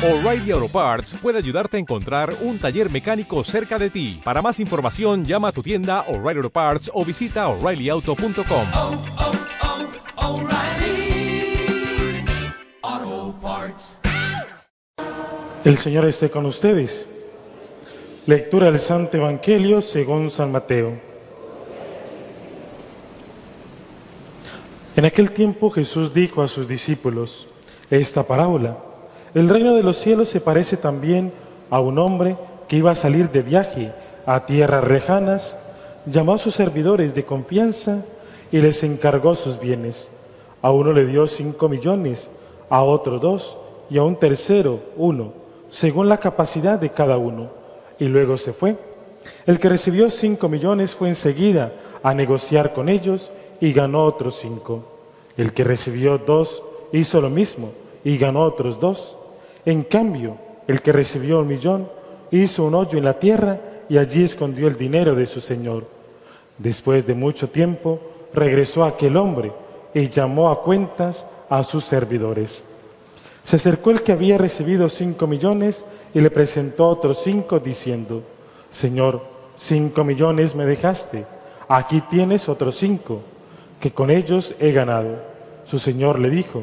O'Reilly Auto Parts puede ayudarte a encontrar un taller mecánico cerca de ti. Para más información, llama a tu tienda O'Reilly Auto Parts o visita oreillyauto.com. oh, oh, Parts. El Señor esté con ustedes. Lectura del Santo Evangelio según San Mateo. En aquel tiempo Jesús dijo a sus discípulos esta parábola. El reino de los cielos se parece también a un hombre que iba a salir de viaje a tierras lejanas, llamó a sus servidores de confianza y les encargó sus bienes. A uno le dio cinco millones, a otro dos y a un tercero uno, según la capacidad de cada uno. Y luego se fue. El que recibió cinco millones fue enseguida a negociar con ellos y ganó otros cinco. El que recibió dos hizo lo mismo y ganó otros dos. En cambio, el que recibió un millón hizo un hoyo en la tierra y allí escondió el dinero de su señor. Después de mucho tiempo, regresó aquel hombre y llamó a cuentas a sus servidores. Se acercó el que había recibido cinco millones y le presentó otros cinco diciendo, Señor, cinco millones me dejaste, aquí tienes otros cinco, que con ellos he ganado. Su señor le dijo,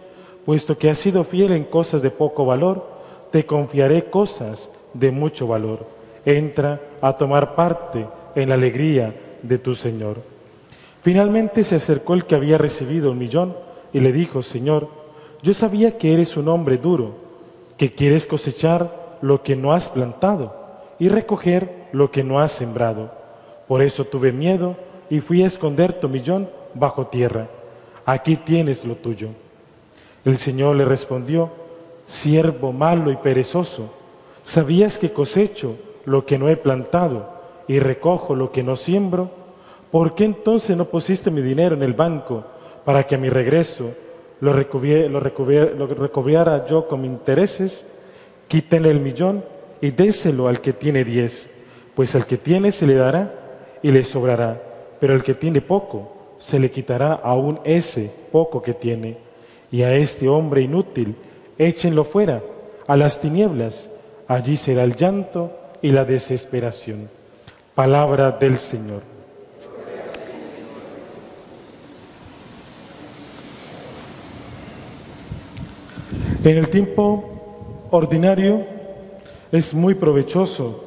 puesto que has sido fiel en cosas de poco valor, te confiaré cosas de mucho valor. Entra a tomar parte en la alegría de tu Señor. Finalmente se acercó el que había recibido un millón y le dijo, Señor, yo sabía que eres un hombre duro, que quieres cosechar lo que no has plantado y recoger lo que no has sembrado. Por eso tuve miedo y fui a esconder tu millón bajo tierra. Aquí tienes lo tuyo. El Señor le respondió, siervo malo y perezoso, ¿sabías que cosecho lo que no he plantado y recojo lo que no siembro? ¿Por qué entonces no pusiste mi dinero en el banco para que a mi regreso lo, recobriera yo con intereses? Quítenle el millón y déselo al que tiene diez, pues al que tiene se le dará y le sobrará, pero al que tiene poco se le quitará aún ese poco que tiene y a este hombre inútil, échenlo fuera, a las tinieblas, allí será el llanto y la desesperación. Palabra del Señor. En el tiempo ordinario es muy provechoso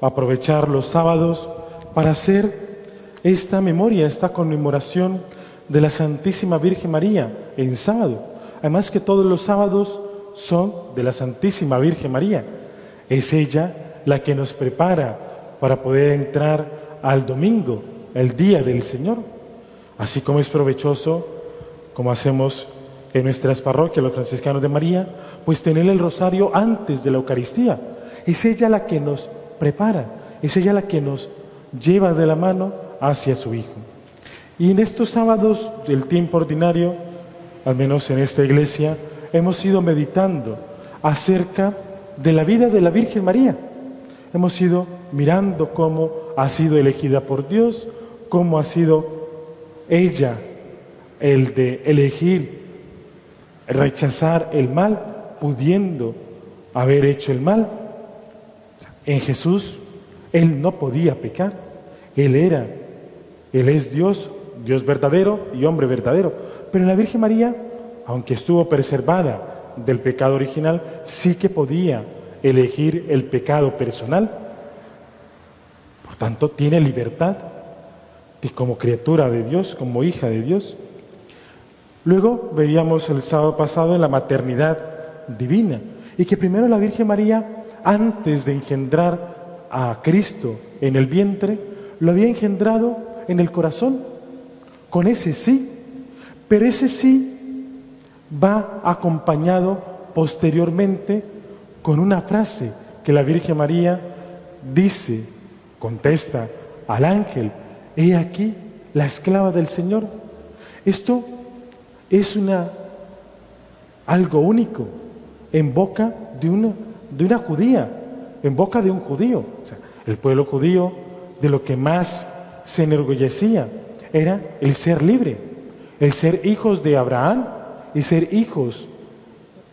aprovechar los sábados para hacer esta memoria, esta conmemoración de la Santísima Virgen María en sábado. Además que todos los sábados son de la Santísima Virgen María. Es ella la que nos prepara para poder entrar al domingo, el día del Señor. Así como es provechoso, como hacemos en nuestras parroquias los franciscanos de María, pues tener el rosario antes de la Eucaristía. Es ella la que nos prepara, es ella la que nos lleva de la mano hacia su Hijo. Y en estos sábados del tiempo ordinario, al menos en esta iglesia, hemos ido meditando acerca de la vida de la Virgen María. Hemos ido mirando cómo ha sido elegida por Dios, cómo ha sido ella el de elegir, rechazar el mal, pudiendo haber hecho el mal. En Jesús, Él no podía pecar, Él era, Él es Dios, Dios verdadero y hombre verdadero. Pero en la Virgen María, aunque estuvo preservada del pecado original, sí que podía elegir el pecado personal. Por tanto, tiene libertad y como criatura de Dios, como hija de Dios. Luego veíamos el sábado pasado en la maternidad divina y que primero la Virgen María, antes de engendrar a Cristo en el vientre, lo había engendrado en el corazón, con ese sí. Pero ese sí va acompañado posteriormente con una frase que la Virgen María dice, contesta al ángel, he aquí la esclava del Señor. Esto es una, algo único en boca de una, de una judía, en boca de un judío. El pueblo judío de lo que más se enorgullecía era el ser libre, el ser hijos de Abraham y ser hijos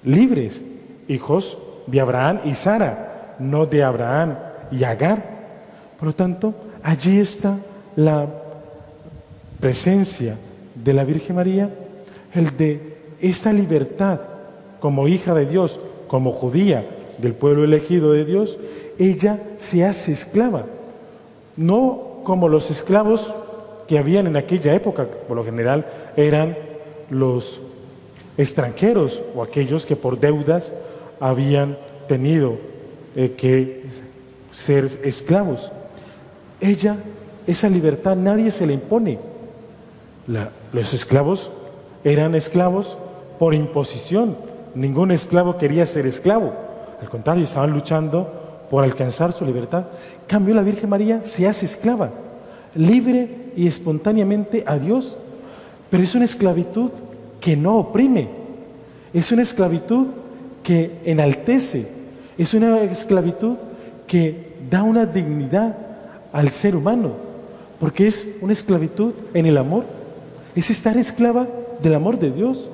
libres, hijos de Abraham y Sara, no de Abraham y Agar. Por lo tanto, allí está la presencia de la Virgen María, el de esta libertad como hija de Dios, como judía del pueblo elegido de Dios, ella se hace esclava, no como los esclavos que habían en aquella época, por lo general eran los extranjeros o aquellos que por deudas habían tenido eh, que ser esclavos. Ella, esa libertad nadie se le impone. los esclavos eran esclavos por imposición. Ningún esclavo quería ser esclavo. Al contrario, estaban luchando por alcanzar su libertad. Cambio la Virgen María se hace esclava, libre y espontáneamente a Dios. Pero es una esclavitud que no oprime, es una esclavitud que enaltece, es una esclavitud que da una dignidad al ser humano, porque es una esclavitud en el amor, es estar esclava del amor de Dios,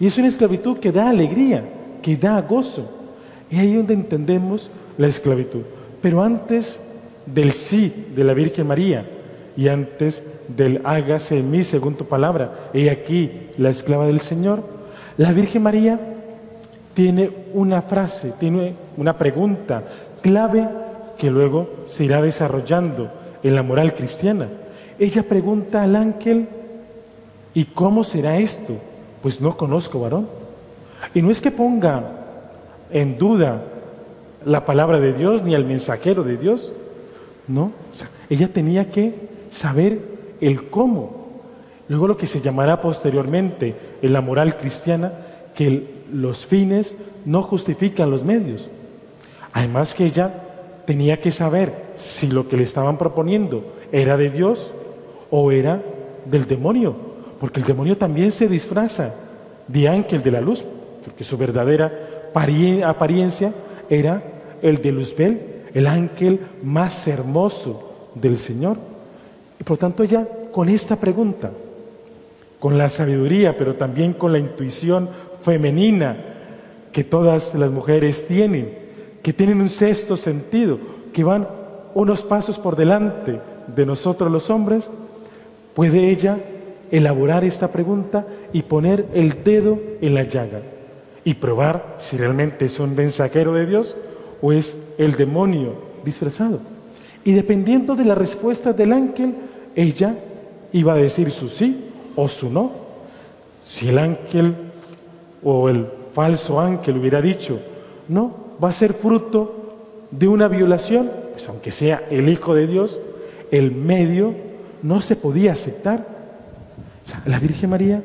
y es una esclavitud que da alegría, que da gozo, y ahí es donde entendemos la esclavitud. Pero antes del sí de la Virgen María y antes del hágase en mí según tu palabra, y aquí la esclava del Señor, la Virgen María tiene una frase, tiene una pregunta clave que luego se irá desarrollando en la moral cristiana. Ella pregunta al ángel, ¿y cómo será esto? Pues no conozco varón. Y no es que ponga en duda la palabra de Dios ni al mensajero de Dios, no. ella tenía que saber el cómo. Luego lo que se llamará posteriormente en la moral cristiana, que los fines no justifican los medios. Además que ella tenía que saber si lo que le estaban proponiendo era de Dios o era del demonio, porque el demonio también se disfraza de ángel de la luz, porque su verdadera apariencia era el de Luzbel, el ángel más hermoso del Señor. Y por tanto ya con esta pregunta, con la sabiduría, pero también con la intuición femenina que todas las mujeres tienen, que tienen un sexto sentido, que van unos pasos por delante de nosotros los hombres, puede ella elaborar esta pregunta y poner el dedo en la llaga y probar si realmente es un mensajero de Dios o es el demonio disfrazado. Y dependiendo de la respuesta del ángel, ella iba a decir su sí o su no. Si el ángel o el falso ángel hubiera dicho, no, va a ser fruto de una violación, pues aunque sea el Hijo de Dios, el medio no se podía aceptar. la Virgen María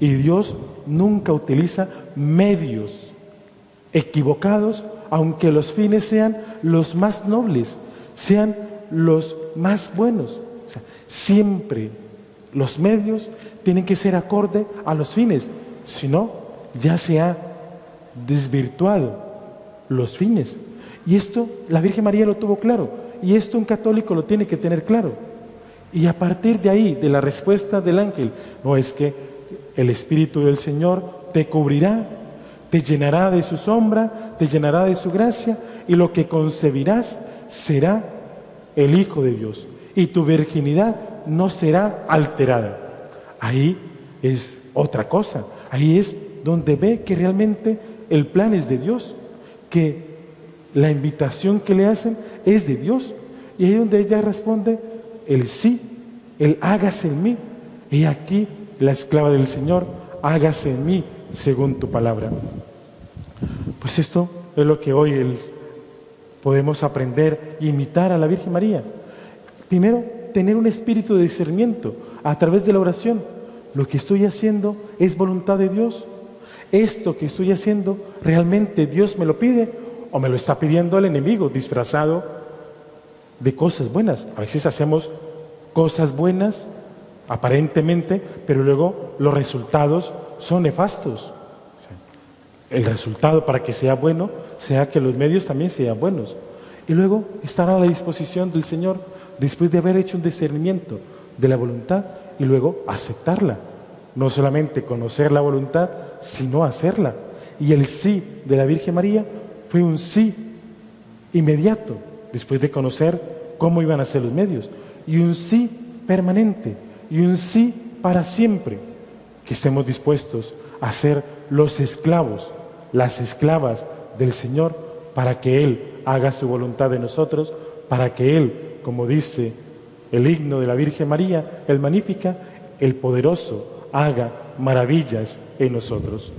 y Dios nunca utiliza medios equivocados, aunque los fines sean los más nobles, sean los más buenos. siempre los medios tienen que ser acorde a los fines, si no, ya se ha desvirtuado los fines. Y esto la Virgen María lo tuvo claro, y esto un católico lo tiene que tener claro. Y a partir de ahí, de la respuesta del ángel, no es que el Espíritu del Señor te cubrirá, te llenará de su sombra, te llenará de su gracia, y lo que concebirás será el Hijo de Dios, y tu virginidad no será alterada. Ahí es otra cosa, ahí es donde ve que realmente el plan es de Dios, que la invitación que le hacen es de Dios. Y ahí es donde ella responde el sí, el hágase en mí. Y aquí la esclava del Señor, hágase en mí según tu palabra. Pues esto es lo que hoy podemos aprender imitar a la Virgen María. Primero, tener un espíritu de discernimiento a través de la oración. Lo que estoy haciendo es voluntad de Dios. Esto que estoy haciendo, ¿realmente Dios me lo pide o me lo está pidiendo el enemigo disfrazado de cosas buenas. A veces hacemos cosas buenas aparentemente, pero luego los resultados son nefastos. El resultado para que sea bueno sea que los medios también sean buenos. Y luego estar a la disposición del Señor después de haber hecho un discernimiento de la voluntad y luego aceptarla. No solamente conocer la voluntad, sino hacerla. Y el sí de la Virgen María fue un sí inmediato, después de conocer cómo iban a ser los medios. Y un sí permanente, y un sí para siempre, que estemos dispuestos a ser los esclavos, las esclavas del Señor, para que Él haga su voluntad de nosotros, para que Él, como dice el himno de la Virgen María, el Magnífica, el poderoso, haga maravillas en nosotros.